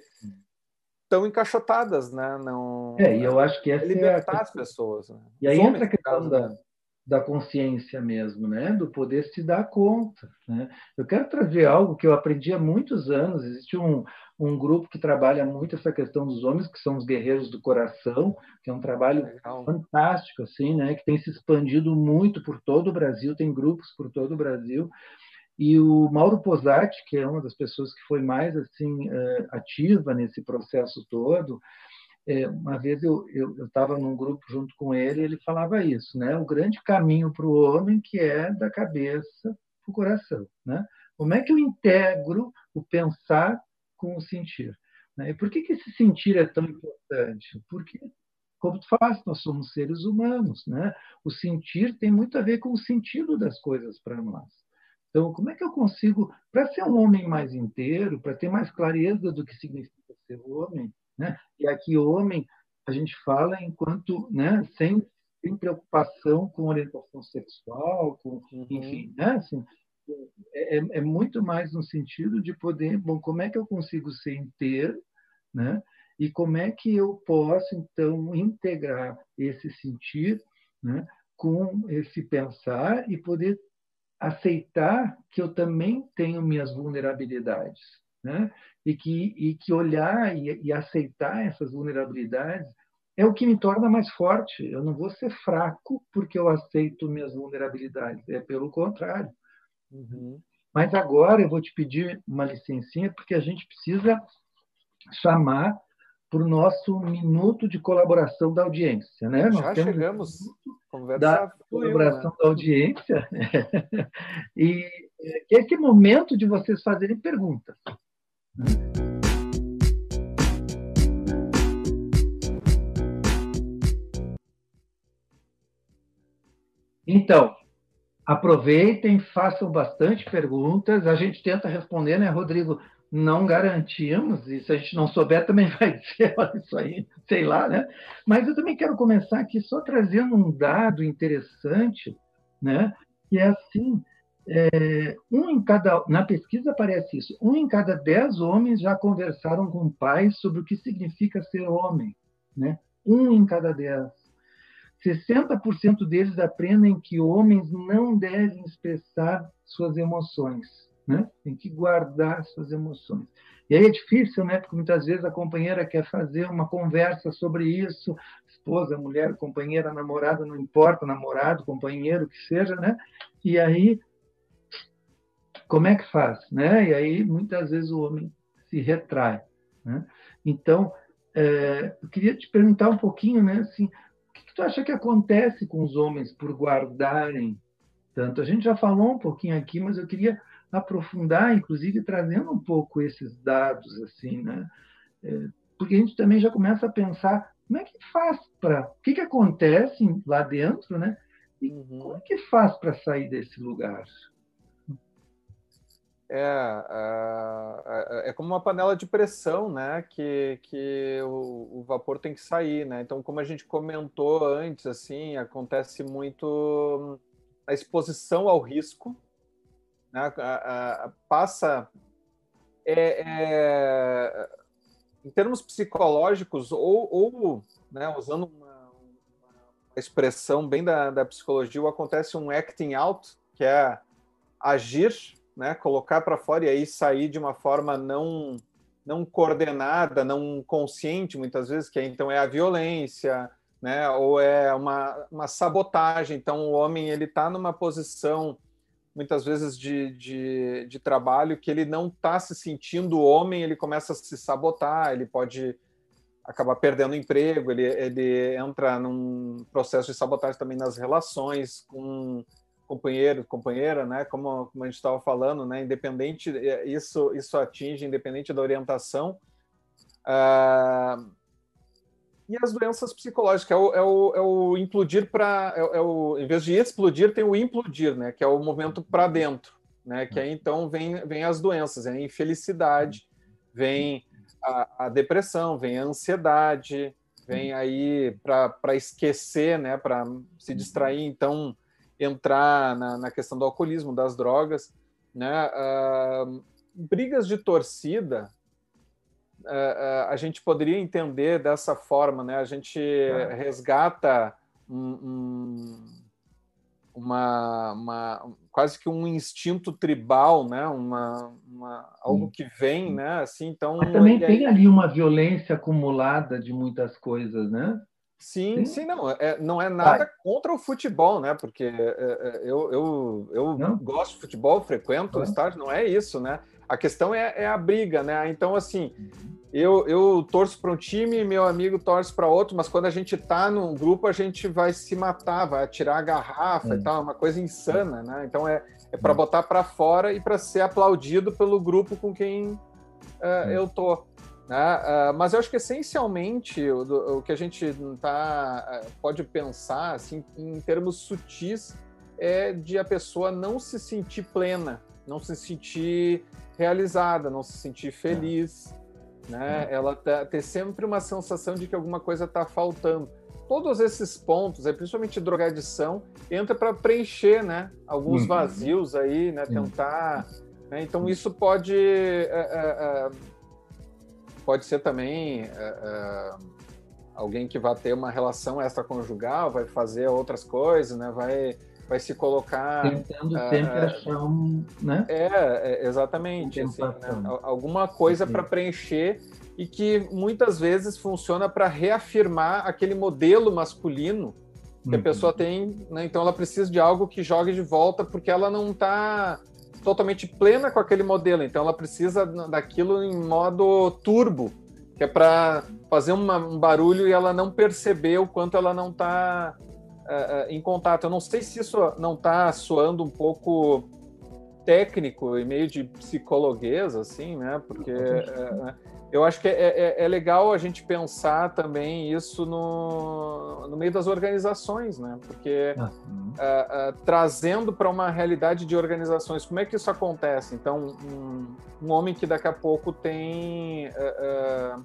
estão encaixotadas, né? Não, é, e eu acho que essa é libertar é as pessoas. Né? E aí entra a questão da, da consciência mesmo, né? Do poder se dar conta. Né? Eu quero trazer algo que eu aprendi há muitos anos. Existe um, um grupo que trabalha muito essa questão dos homens, que são os guerreiros do coração, que é um trabalho Legal. fantástico, assim, né? Que tem se expandido muito por todo o Brasil, tem grupos por todo o Brasil. E o Mauro Posati, que é uma das pessoas que foi mais assim eh, ativa nesse processo todo, eh, uma vez eu estava num grupo junto com ele, ele falava isso, né? O grande caminho para o homem que é da cabeça para o coração, né? Como é que eu integro o pensar com o sentir. Né? E por que, que esse sentir é tão importante? Porque, como tu falaste, nós somos seres humanos. Né? O sentir tem muito a ver com o sentido das coisas para nós. Então, como é que eu consigo, para ser um homem mais inteiro, para ter mais clareza do que significa ser homem, né? e aqui homem a gente fala enquanto, né, sem, sem preocupação com orientação sexual, com, uhum. enfim, né, assim, é, é, é muito mais no sentido de poder, bom, como é que eu consigo ser inteiro, né? E como é que eu posso então integrar esse sentir, né, com esse pensar e poder aceitar que eu também tenho minhas vulnerabilidades, né? E que e que olhar e, e aceitar essas vulnerabilidades é o que me torna mais forte. Eu não vou ser fraco porque eu aceito minhas vulnerabilidades. É pelo contrário. Uhum. Mas agora eu vou te pedir uma licencinha, porque a gente precisa chamar para o nosso minuto de colaboração da audiência. Né? Nós Já chegamos. Da colaboração né? da audiência. e é esse momento de vocês fazerem perguntas. Então, aproveitem, façam bastante perguntas. A gente tenta responder, né, Rodrigo? Não garantimos, e se a gente não souber, também vai ser olha isso aí, sei lá, né? Mas eu também quero começar aqui só trazendo um dado interessante, né? Que é assim, é, um em cada, na pesquisa aparece isso, um em cada dez homens já conversaram com pais sobre o que significa ser homem, né? Um em cada dez. 60% deles aprendem que homens não devem expressar suas emoções, né? Tem que guardar suas emoções. E aí é difícil, né? Porque muitas vezes a companheira quer fazer uma conversa sobre isso, esposa, mulher, companheira, namorada, não importa, namorado, companheiro, que seja, né? E aí como é que faz, né? E aí muitas vezes o homem se retrai, né? Então, é, eu queria te perguntar um pouquinho, né? Assim, que tu acha que acontece com os homens por guardarem tanto? A gente já falou um pouquinho aqui, mas eu queria aprofundar, inclusive trazendo um pouco esses dados, assim, né? É, porque a gente também já começa a pensar como é que faz para, o que que acontece lá dentro, né? E uhum. como é que faz para sair desse lugar? É, é, é, como uma panela de pressão, né? Que, que o, o, vapor tem que sair, né? Então, como a gente comentou antes, assim, acontece muito a exposição ao risco, né? A, a, passa é, é, em termos psicológicos ou, ou né, usando uma, uma, expressão bem da, da psicologia, acontece um acting out, que é agir né, colocar para fora e aí sair de uma forma não não coordenada, não consciente, muitas vezes, que então é a violência, né, ou é uma, uma sabotagem. Então, o homem ele está numa posição, muitas vezes, de, de, de trabalho que ele não está se sentindo homem, ele começa a se sabotar, ele pode acabar perdendo emprego, ele, ele entra num processo de sabotagem também nas relações com companheiro, companheira, né? Como, como a gente estava falando, né? Independente, é, isso isso atinge independente da orientação. Uh, e as doenças psicológicas é o, é o, é o implodir para é, é, o em vez de explodir tem o implodir, né? Que é o movimento para dentro, né? Que aí então vem vem as doenças, a infelicidade, vem a, a depressão, vem a ansiedade, vem aí para esquecer, né? Para se distrair, então entrar na, na questão do alcoolismo, das drogas, né? Uh, brigas de torcida, uh, a gente poderia entender dessa forma, né? A gente resgata um, um, uma, uma, quase que um instinto tribal, né? Uma, uma algo que vem, né? Assim, então. Mas também tem ali uma violência acumulada de muitas coisas, né? Sim, sim, sim, não. É, não é nada Vai. contra o futebol, né? Porque é, é, eu, eu, eu gosto de futebol, frequento o estádio, não é isso, né? A questão é, é a briga, né? Então, assim, eu, eu torço para um time, meu amigo torce para outro, mas quando a gente tá num grupo, a gente vai se matar, vai atirar a garrafa é. e tal, é uma coisa insana, né? Então, é, é para botar para fora e para ser aplaudido pelo grupo com quem uh, eu tô. Né? Uh, mas eu acho que essencialmente o, o que a gente tá, uh, pode pensar assim, em termos sutis é de a pessoa não se sentir plena, não se sentir realizada, não se sentir feliz, né? Uhum. Ela tá, ter sempre uma sensação de que alguma coisa está faltando. Todos esses pontos, principalmente drogadição, entra para preencher, né? Alguns uhum. vazios aí, né? Tentar. Né? Então isso pode uh, pode ser também uh, alguém que vai ter uma relação extraconjugal, vai fazer outras coisas, né? Vai, vai se colocar tentando uh, sempre achar um, né? É, é exatamente, assim, né? alguma coisa para preencher e que muitas vezes funciona para reafirmar aquele modelo masculino que uhum. a pessoa tem, né? Então ela precisa de algo que jogue de volta porque ela não está totalmente plena com aquele modelo, então ela precisa daquilo em modo turbo, que é para fazer uma, um barulho e ela não perceber o quanto ela não está uh, é, é, em contato. Eu não sei se isso não está soando um pouco técnico e meio de psicologuês, assim, né? Porque uh, eu acho que é, é, é, legal a gente pensar também isso no, no meio das organizações, né? Porque uh, uh, trazendo para uma realidade de organizações, como é que isso acontece? Então, um, um homem que daqui a pouco tem uh,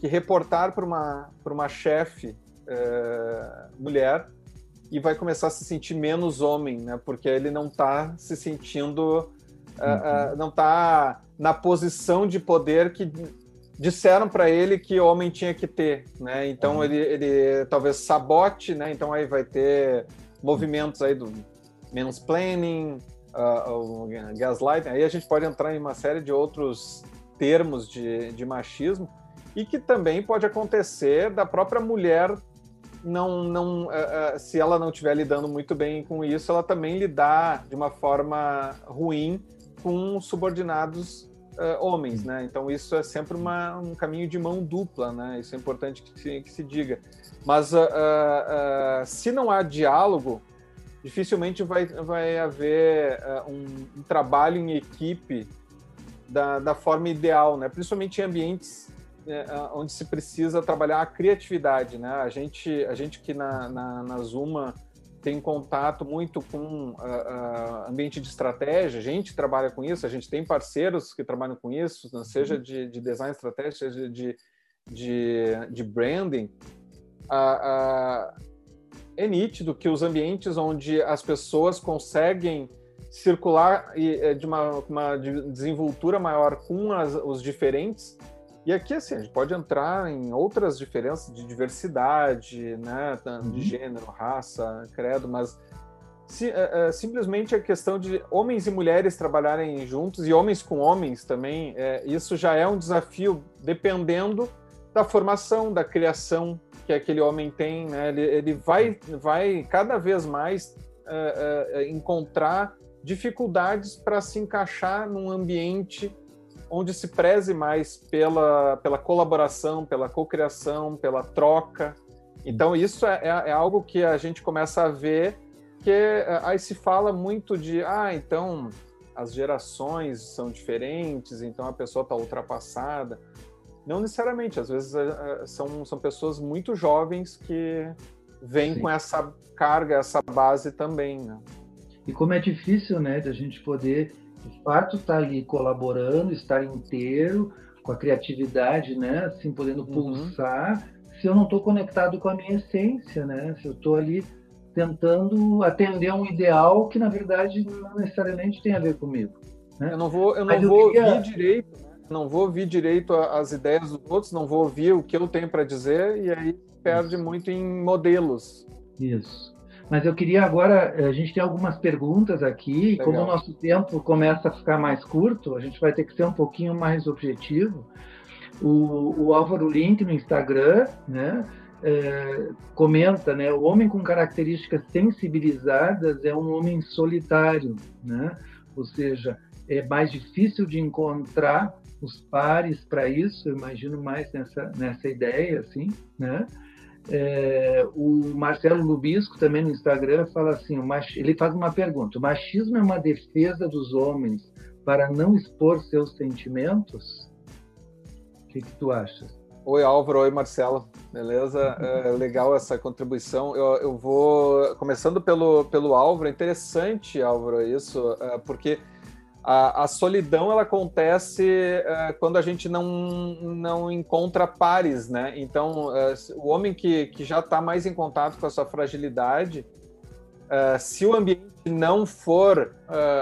que reportar para uma, uma chefe mulher e vai começar a se sentir menos homem, né? Porque ele não está se sentindo uhum. não está na posição de poder que disseram para ele que o homem tinha que ter, né? Então uhum. ele, ele talvez sabote, né? Então aí vai ter movimentos aí do mansplaining, uh, o gaslighting. Aí a gente pode entrar em uma série de outros termos de, de machismo e que também pode acontecer da própria mulher não, não, uh, uh, se ela não estiver lidando muito bem com isso, ela também lidar de uma forma ruim com subordinados uh, homens, né? Então isso é sempre uma, um caminho de mão dupla, né? Isso é importante que se, que se diga. Mas uh, uh, se não há diálogo, dificilmente vai, vai haver um, um, trabalho em equipe da, da forma ideal, né? Principalmente em ambientes onde se precisa trabalhar a criatividade, né? A gente, a gente que na, na, na Zuma tem contato muito com uh, uh, ambiente de estratégia, a gente trabalha com isso, a gente tem parceiros que trabalham com isso, né? seja de, de design estratégico, seja de, de, de branding. Uh, é nítido que os ambientes onde as pessoas conseguem circular eh, de uma, uma desenvoltura maior com as, os diferentes e aqui, assim, a gente pode entrar em outras diferenças de diversidade, né, de uhum. gênero, raça, credo, mas se, é, é, simplesmente a questão de homens e mulheres trabalharem juntos e homens com homens também, é, isso já é um desafio dependendo da formação, da criação que aquele homem tem, né? Ele, ele vai, vai cada vez mais é, é encontrar dificuldades para se encaixar num ambiente onde se preze mais pela, pela colaboração, pela cocriação, pela troca. Então, isso é, é, é, algo que a gente começa a ver que é, aí se fala muito de, ah, então as gerações são diferentes, então a pessoa está ultrapassada. Não necessariamente, às vezes é, são, são pessoas muito jovens que vêm Sim. com essa carga, essa base também. Né? E como é difícil, né, da gente poder de fato estar tá ali colaborando, estar inteiro, com a criatividade, né? Assim, podendo uhum. pulsar, se eu não estou conectado com a minha essência, né? Se eu estou ali tentando atender a um ideal que, na verdade, não necessariamente tem a ver comigo. Né? Eu não vou, eu não vou eu queria... ouvir direito, né? não vou ouvir direito as ideias dos outros, não vou ouvir o que eu tenho para dizer, e aí perde Isso. muito em modelos. Isso. Mas eu queria agora, eh, a gente tem algumas perguntas aqui, e como o nosso tempo começa a ficar mais curto, a gente vai ter que ser um pouquinho mais objetivo. O, o Álvaro Link no Instagram, né, é, comenta, né, o homem com características sensibilizadas é um homem solitário, né? Ou seja, é mais difícil de encontrar os pares para isso, eu imagino mais nessa, nessa ideia, assim, né? É, o Marcelo Lubisco, também no Instagram, fala assim: ele faz uma pergunta: o machismo é uma defesa dos homens para não expor seus sentimentos? O que, que tu achas? Oi, Álvaro. Oi, Marcelo. Beleza? É legal essa contribuição. Eu, eu vou começando pelo, pelo Álvaro. É interessante, Álvaro, isso, é, porque a, a solidão ela acontece é, quando a gente não, não encontra pares, né? Então, é, o homem que, que já está mais em contato com a sua fragilidade, é, se o ambiente não for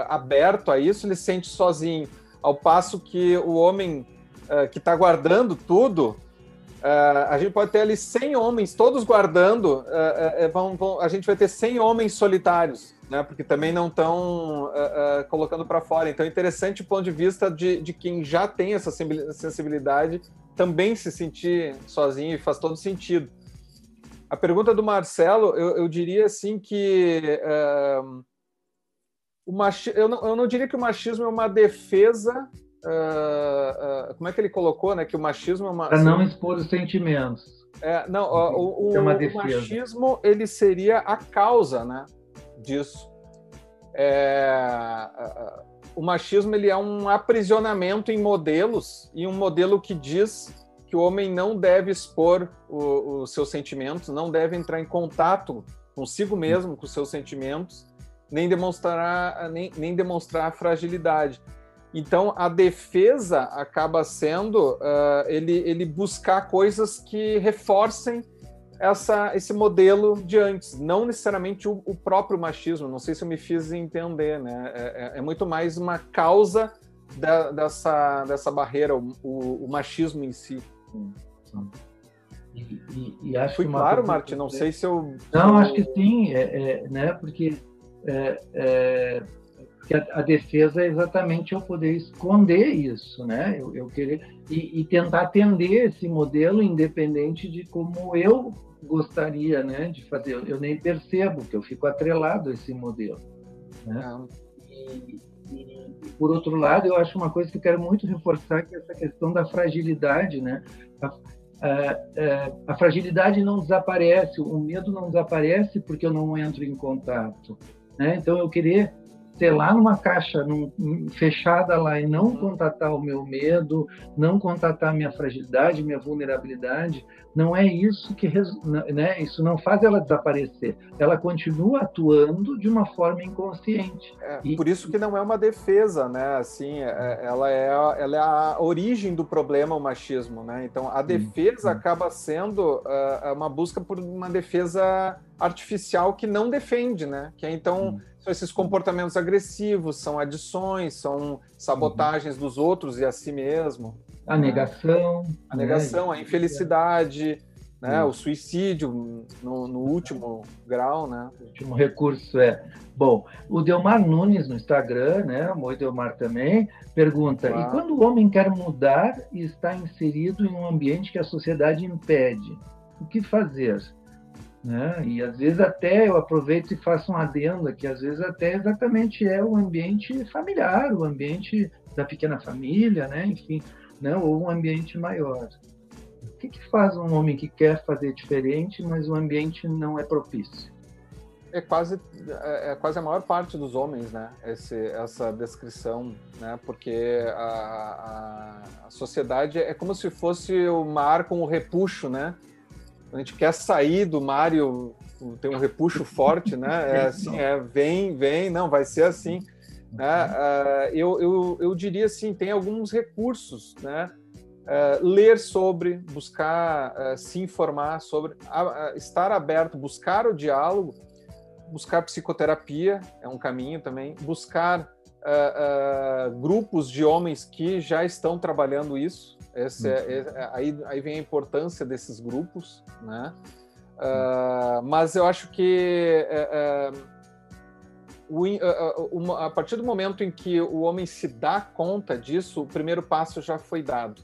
aberto a isso, ele se sente sozinho. Ao passo que o homem que está guardando tudo, é, a gente pode ter ali 100 homens, todos guardando, vão, vão, a gente vai ter 100 homens solitários né? Porque também não estão uh, uh, colocando para fora. Então é interessante o ponto de vista de, de quem já tem essa sensibilidade também se sentir sozinho e faz todo sentido. A pergunta do Marcelo, eu, eu diria assim que uh, o machi... eu, não, eu não diria que o machismo é uma defesa. Uh, como é que ele colocou, né? Que o machismo é uma. Para não expor os sentimentos. É, não, o, o, é o machismo ele seria a causa, né? Disso. É, o machismo ele é um aprisionamento em modelos e um modelo que diz que o homem não deve expor os seus sentimentos, não deve entrar em contato consigo mesmo, com seus sentimentos, nem demonstrar nem, nem demonstrar fragilidade. Então a defesa acaba sendo uh, ele, ele buscar coisas que reforcem essa, esse modelo de antes, não necessariamente o, o, próprio machismo. Não sei se eu me fiz entender, né? É, é, é muito mais uma causa da, dessa, dessa barreira, o, o, o machismo em si. E, e, e acho Fui claro, Martin? Não sei se eu. Não, acho que sim, é, é né? Porque é, é, que a, a, defesa é exatamente eu poder esconder isso, né? Eu, eu querer e, e, tentar atender esse modelo independente de como eu gostaria, né, de fazer. Eu, nem percebo que eu fico atrelado a esse modelo, né? E, e, por outro lado, eu acho uma coisa que eu quero muito reforçar que é essa questão da fragilidade, né? A, a, a, a fragilidade não desaparece, o medo não desaparece porque eu não entro em contato, né? Então eu querer ser lá numa caixa num, fechada lá e não contatar o meu medo, não contatar a minha fragilidade, minha vulnerabilidade, não é isso que né, isso não faz ela desaparecer. Ela continua atuando de uma forma inconsciente. É, e, por isso que não é uma defesa, né? Assim, é, ela é a, ela é a origem do problema, o machismo, né? Então a defesa acaba sendo uh, uma busca por uma defesa artificial que não defende, né? Que é, então são esses comportamentos agressivos, são adições, são sabotagens dos outros e a si mesmo. A negação. A negação, né? a infelicidade, né? o suicídio no, no, último grau. Né? O último recurso é. Bom, o Delmar Nunes no Instagram, né? o Delmar também, pergunta: e quando o homem quer mudar e está inserido em um ambiente que a sociedade impede, o que fazer? Né? E às vezes até eu aproveito e faço um adendo aqui, às vezes até exatamente é o ambiente familiar, o ambiente da pequena família, né? enfim, né? ou um ambiente maior. O que, que faz um homem que quer fazer diferente, mas o ambiente não é propício? É quase, é, é quase a maior parte dos homens, né? Esse, essa descrição, né? Porque a, a, a sociedade é como se fosse o mar com o repuxo, né? A gente quer sair do Mario, tem um repuxo forte, né? É assim, é, vem, vem, não, vai ser assim. Né? Uh, eu, eu, eu diria assim, tem alguns recursos, né? Uh, ler sobre, buscar uh, se informar sobre, estar aberto, buscar o diálogo, buscar psicoterapia é um caminho também, buscar grupos de homens que já estão trabalhando isso, esse é, é, aí, aí vem a importância desses grupos, né? Uh, mas eu acho que uh, uh, a partir do momento em que o homem se dá conta disso, o primeiro passo já foi dado.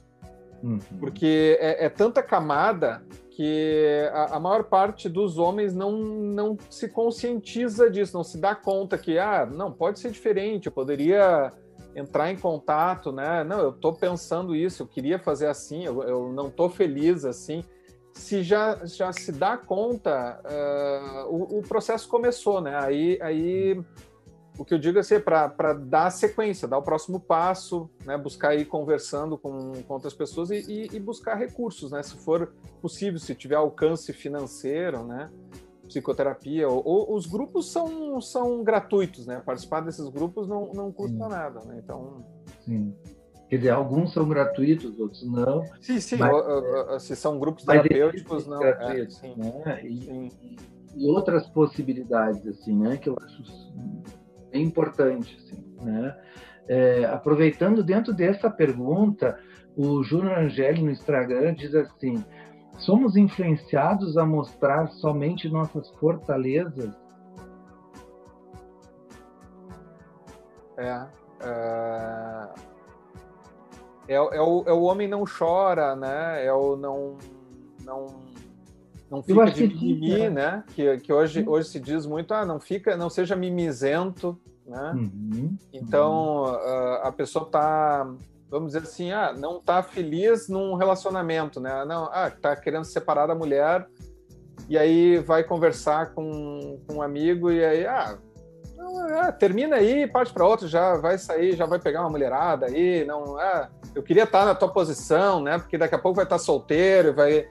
Uhum. Porque é, é, tanta camada que a, a, maior parte dos homens não, não se conscientiza disso, não se dá conta que, ah, não, pode ser diferente, eu poderia entrar em contato, né? Não, eu estou pensando isso, eu queria fazer assim, eu, eu não estou feliz assim. Se já, já se dá conta, uh, o, o, processo começou, né? Aí, aí o que eu digo é assim, para dar sequência, dar o próximo passo, né? buscar ir conversando com, com outras pessoas e, e, e buscar recursos, né? Se for possível, se tiver alcance financeiro, né? Psicoterapia, ou, ou, os grupos são, são gratuitos, né? Participar desses grupos não, não custa sim. nada, né? Então... Sim. Quer dizer, alguns são gratuitos, outros não. Sim, sim, mas, se são grupos terapêuticos, não. É, sim, né? E, sim. e, outras possibilidades, assim, né? Que eu acho bem importante, assim, né? É, aproveitando dentro dessa pergunta, o Júnior Angeli no Instagram diz assim: Somos influenciados a mostrar somente nossas fortalezas? É. É, é, é, o, é o homem não chora, né? É o não. não não fica de mimimi, né? Que, que hoje, hoje se diz muito, ah, não fica, não seja mimizento, né? Uhum, então uhum. A, a pessoa está vamos dizer assim, ah, não está feliz num relacionamento, né? Não, ah, está querendo separar da mulher e aí vai conversar com, com um amigo e aí, ah, ah termina aí, parte para outro, já vai sair, já vai pegar uma mulherada aí, não, ah, eu queria estar tá na tua posição, né? Porque daqui a pouco vai estar tá solteiro, vai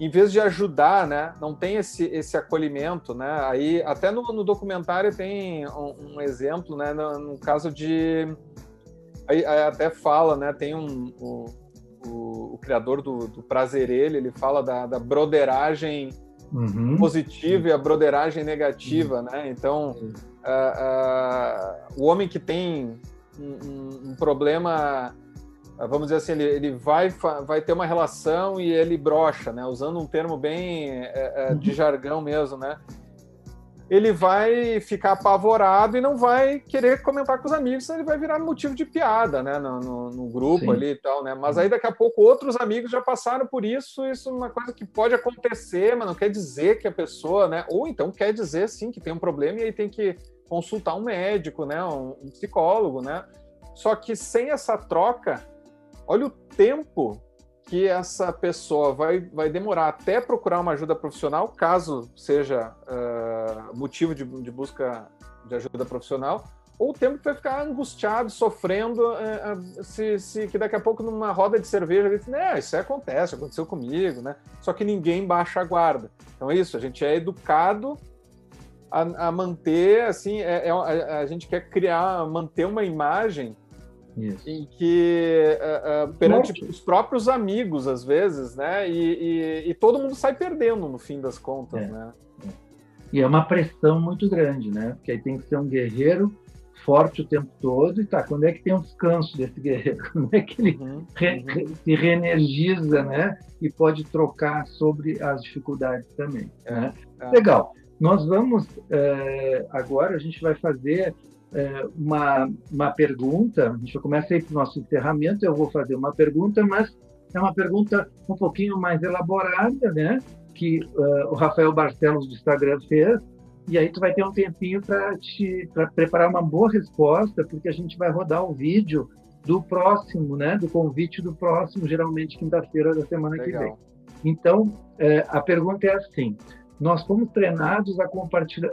em vez de ajudar, né, não tem esse, esse acolhimento, né, aí até no, no documentário tem um, um exemplo, né, no, no caso de Aí, aí até fala, né? Tem um. O, o, o criador do, do Prazerelho, ele fala da, da broderagem uhum. positiva e a broderagem negativa, uhum. né? Então, uh, uh, o homem que tem um, um problema vamos dizer assim, ele, ele vai, vai ter uma relação e ele brocha, né? Usando um termo bem é, de uhum. jargão mesmo, né? Ele vai ficar apavorado e não vai querer comentar com os amigos, senão ele vai virar motivo de piada, né, no, no, no grupo Sim. ali e tal, né, mas aí daqui a pouco outros amigos já passaram por isso, isso é uma coisa que pode acontecer, mas não quer dizer que a pessoa, né, ou então quer dizer, sim, que tem um problema e aí tem que consultar um médico, né, um, um psicólogo, né, só que sem essa troca, olha o tempo que essa pessoa vai, vai demorar até procurar uma ajuda profissional, caso seja uh, motivo de, de, busca de ajuda profissional, ou o tempo que vai ficar angustiado, sofrendo, é, se, se, que daqui a pouco numa roda de cerveja ele diz, né, isso acontece, aconteceu comigo, né? Só que ninguém baixa a guarda. Então é isso, a gente é educado a, a manter, assim, é, é a, a, gente quer criar, manter uma imagem isso. em que uh, uh, perante Morte. os próprios amigos, às vezes, né? E, e, e, todo mundo sai perdendo no fim das contas, é. né? E é uma pressão muito grande, né? Porque aí tem que ser um guerreiro forte o tempo todo e tá, quando é que tem um descanso desse guerreiro? Quando é que ele uhum, re, uhum. se reenergiza, né? E pode trocar sobre as dificuldades também, é, né? É. Legal. Nós vamos, é, agora a gente vai fazer é, uma, uma pergunta, a gente começa aí para o nosso encerramento, eu vou fazer uma pergunta, mas é uma pergunta um pouquinho mais elaborada, né? Que uh, o Rafael Barcelos do Instagram fez, e aí tu vai ter um tempinho para te para preparar uma boa resposta, porque a gente vai rodar o vídeo do próximo, né? Do convite do próximo, geralmente quinta-feira da semana Legal. que vem. Então, é, a pergunta é assim: nós fomos treinados a compartilhar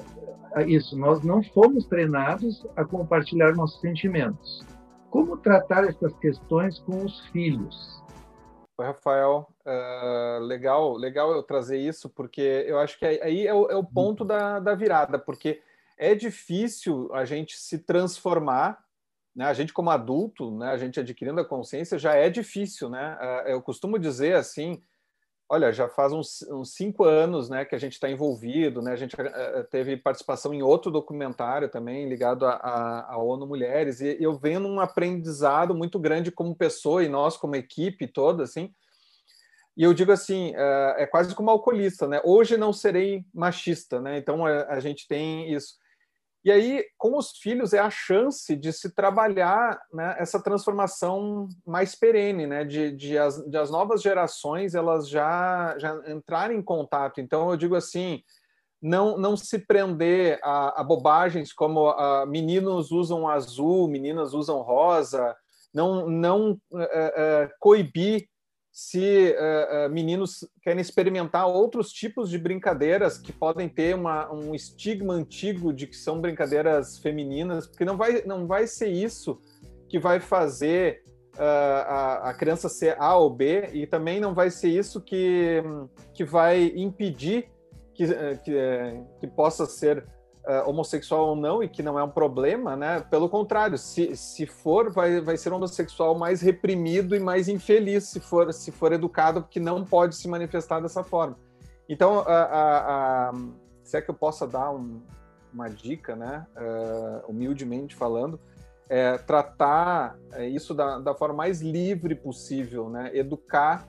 isso, nós não fomos treinados a compartilhar nossos sentimentos. Como tratar essas questões com os filhos? Rafael, uh, legal, legal eu trazer isso, porque eu acho que aí é o, é o ponto da, da virada, porque é difícil a gente se transformar né, a gente como adulto, né, a gente adquirindo a consciência já é difícil, né? Uh, eu costumo dizer assim, Olha, já faz uns, uns, cinco anos né, que a gente está envolvido, né? A gente uh, teve participação em outro documentário também ligado à ONU Mulheres, e eu venho um aprendizado muito grande como pessoa e nós como equipe toda, assim. E eu digo assim, uh, é quase como alcoolista, né? Hoje não serei machista, né? Então a, a gente tem isso. E aí, com os filhos, é a chance de se trabalhar né, essa transformação mais perene, né, de, de, as, de as novas gerações elas já, já entrarem em contato. Então, eu digo assim, não, não se prender a, a bobagens como a, meninos usam azul, meninas usam rosa, não, não uh, uh, coibir se uh, uh, meninos querem experimentar outros tipos de brincadeiras que podem ter uma, um estigma antigo de que são brincadeiras femininas, porque não vai, não vai ser isso que vai fazer uh, a, a, criança ser A ou B, e também não vai ser isso que, que vai impedir que, que, que possa ser uh, homossexual ou não e que não é um problema, né? Pelo contrário, se, se for, vai, vai ser um homossexual mais reprimido e mais infeliz se for, se for educado, porque não pode se manifestar dessa forma. Então, se é que eu possa dar um, uma dica, né? Uh, humildemente falando, é tratar é, isso da, da forma mais livre possível, né? Educar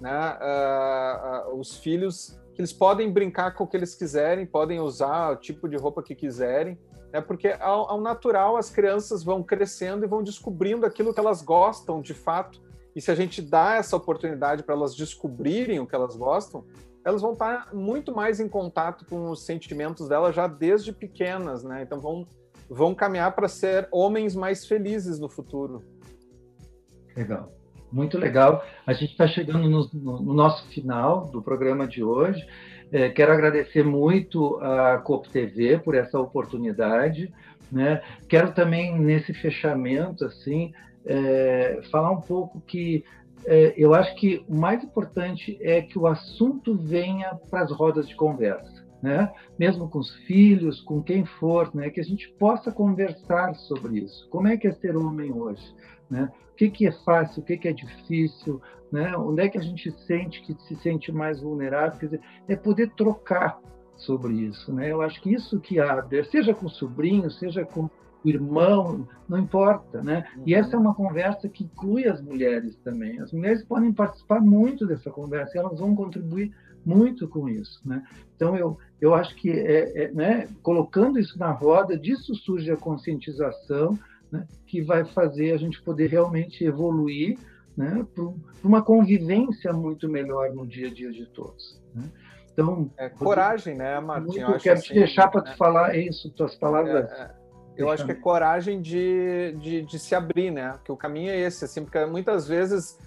né, uh, uh, os filhos eles podem brincar com o que eles quiserem, podem usar o tipo de roupa que quiserem, né? porque ao, ao natural as crianças vão crescendo e vão descobrindo aquilo que elas gostam de fato. E se a gente dá essa oportunidade para elas descobrirem o que elas gostam, elas vão estar muito mais em contato com os sentimentos delas já desde pequenas, né? Então vão, vão caminhar para ser homens mais felizes no futuro. Legal muito legal. A gente está chegando no, no, no, nosso final do programa de hoje. É, quero agradecer muito a COP TV por essa oportunidade. Né? Quero também, nesse fechamento, assim, é, falar um pouco que é, eu acho que o mais importante é que o assunto venha para as rodas de conversa. Né? mesmo com os filhos, com quem for, né? que a gente possa conversar sobre isso. Como é que é ser homem hoje? Né? O que, que é fácil, o que, que é difícil, né? onde é que a gente sente que se sente mais vulnerável? Quer dizer, é poder trocar sobre isso. Né? Eu acho que isso que abre, seja com o sobrinho, seja com o irmão, não importa. Né? E essa é uma conversa que inclui as mulheres também. As mulheres podem participar muito dessa conversa, elas vão contribuir muito com isso. Né? Então, eu, eu acho que é, é, né, colocando isso na roda, disso surge a conscientização, né, que vai fazer a gente poder realmente evoluir né, para uma convivência muito melhor no dia a dia de todos. Né? Então, é, coragem, né, Martim? eu quero assim, te deixar para né? tu falar isso, tuas palavras. É, é. eu acho que é coragem de, de, de, se abrir, né? Que o caminho é esse, assim, porque muitas vezes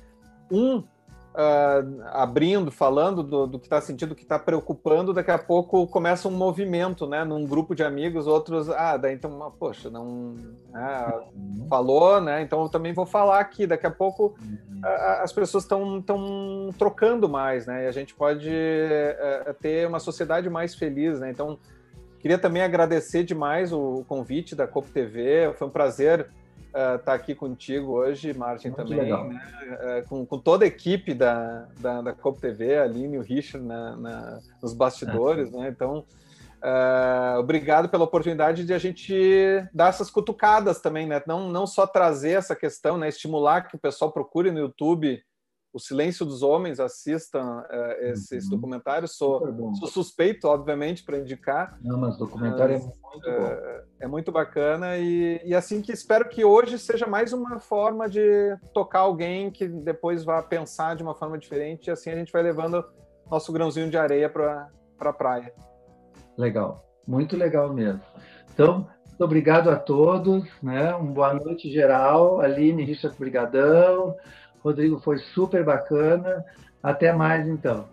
um uh, abrindo, falando do, do que está sentindo, do que está preocupando, daqui a pouco começa um movimento, né? Num grupo de amigos, outros, ah, daí então, poxa, não né, uhum. falou, né? Então eu também vou falar aqui. Daqui a pouco uhum. as pessoas estão trocando mais, né? E a gente pode uh, ter uma sociedade mais feliz, né? Então queria também agradecer demais o convite da COP TV. Foi um prazer estar uh, tá aqui contigo hoje, Martin, Muito também, né? uh, com, com, toda a equipe da, da, da COP TV, a Aline e o Richard na, na, nos bastidores, é. né? Então, uh, obrigado pela oportunidade de a gente dar essas cutucadas também, né? Não, não só trazer essa questão, né? Estimular que o pessoal procure no YouTube o Silêncio dos Homens, assistam uh, esses documentários. Sou, sou, suspeito, obviamente, para indicar. Não, mas o documentário mas, é muito bom. Uh, é muito bacana e, e, assim que espero que hoje seja mais uma forma de tocar alguém que depois vá pensar de uma forma diferente e assim a gente vai levando nosso grãozinho de areia para a praia. Legal, muito legal mesmo. Então, muito obrigado a todos, né? Uma boa noite geral. Aline, Richard, brigadão. Rodrigo, foi super bacana. Até mais, então.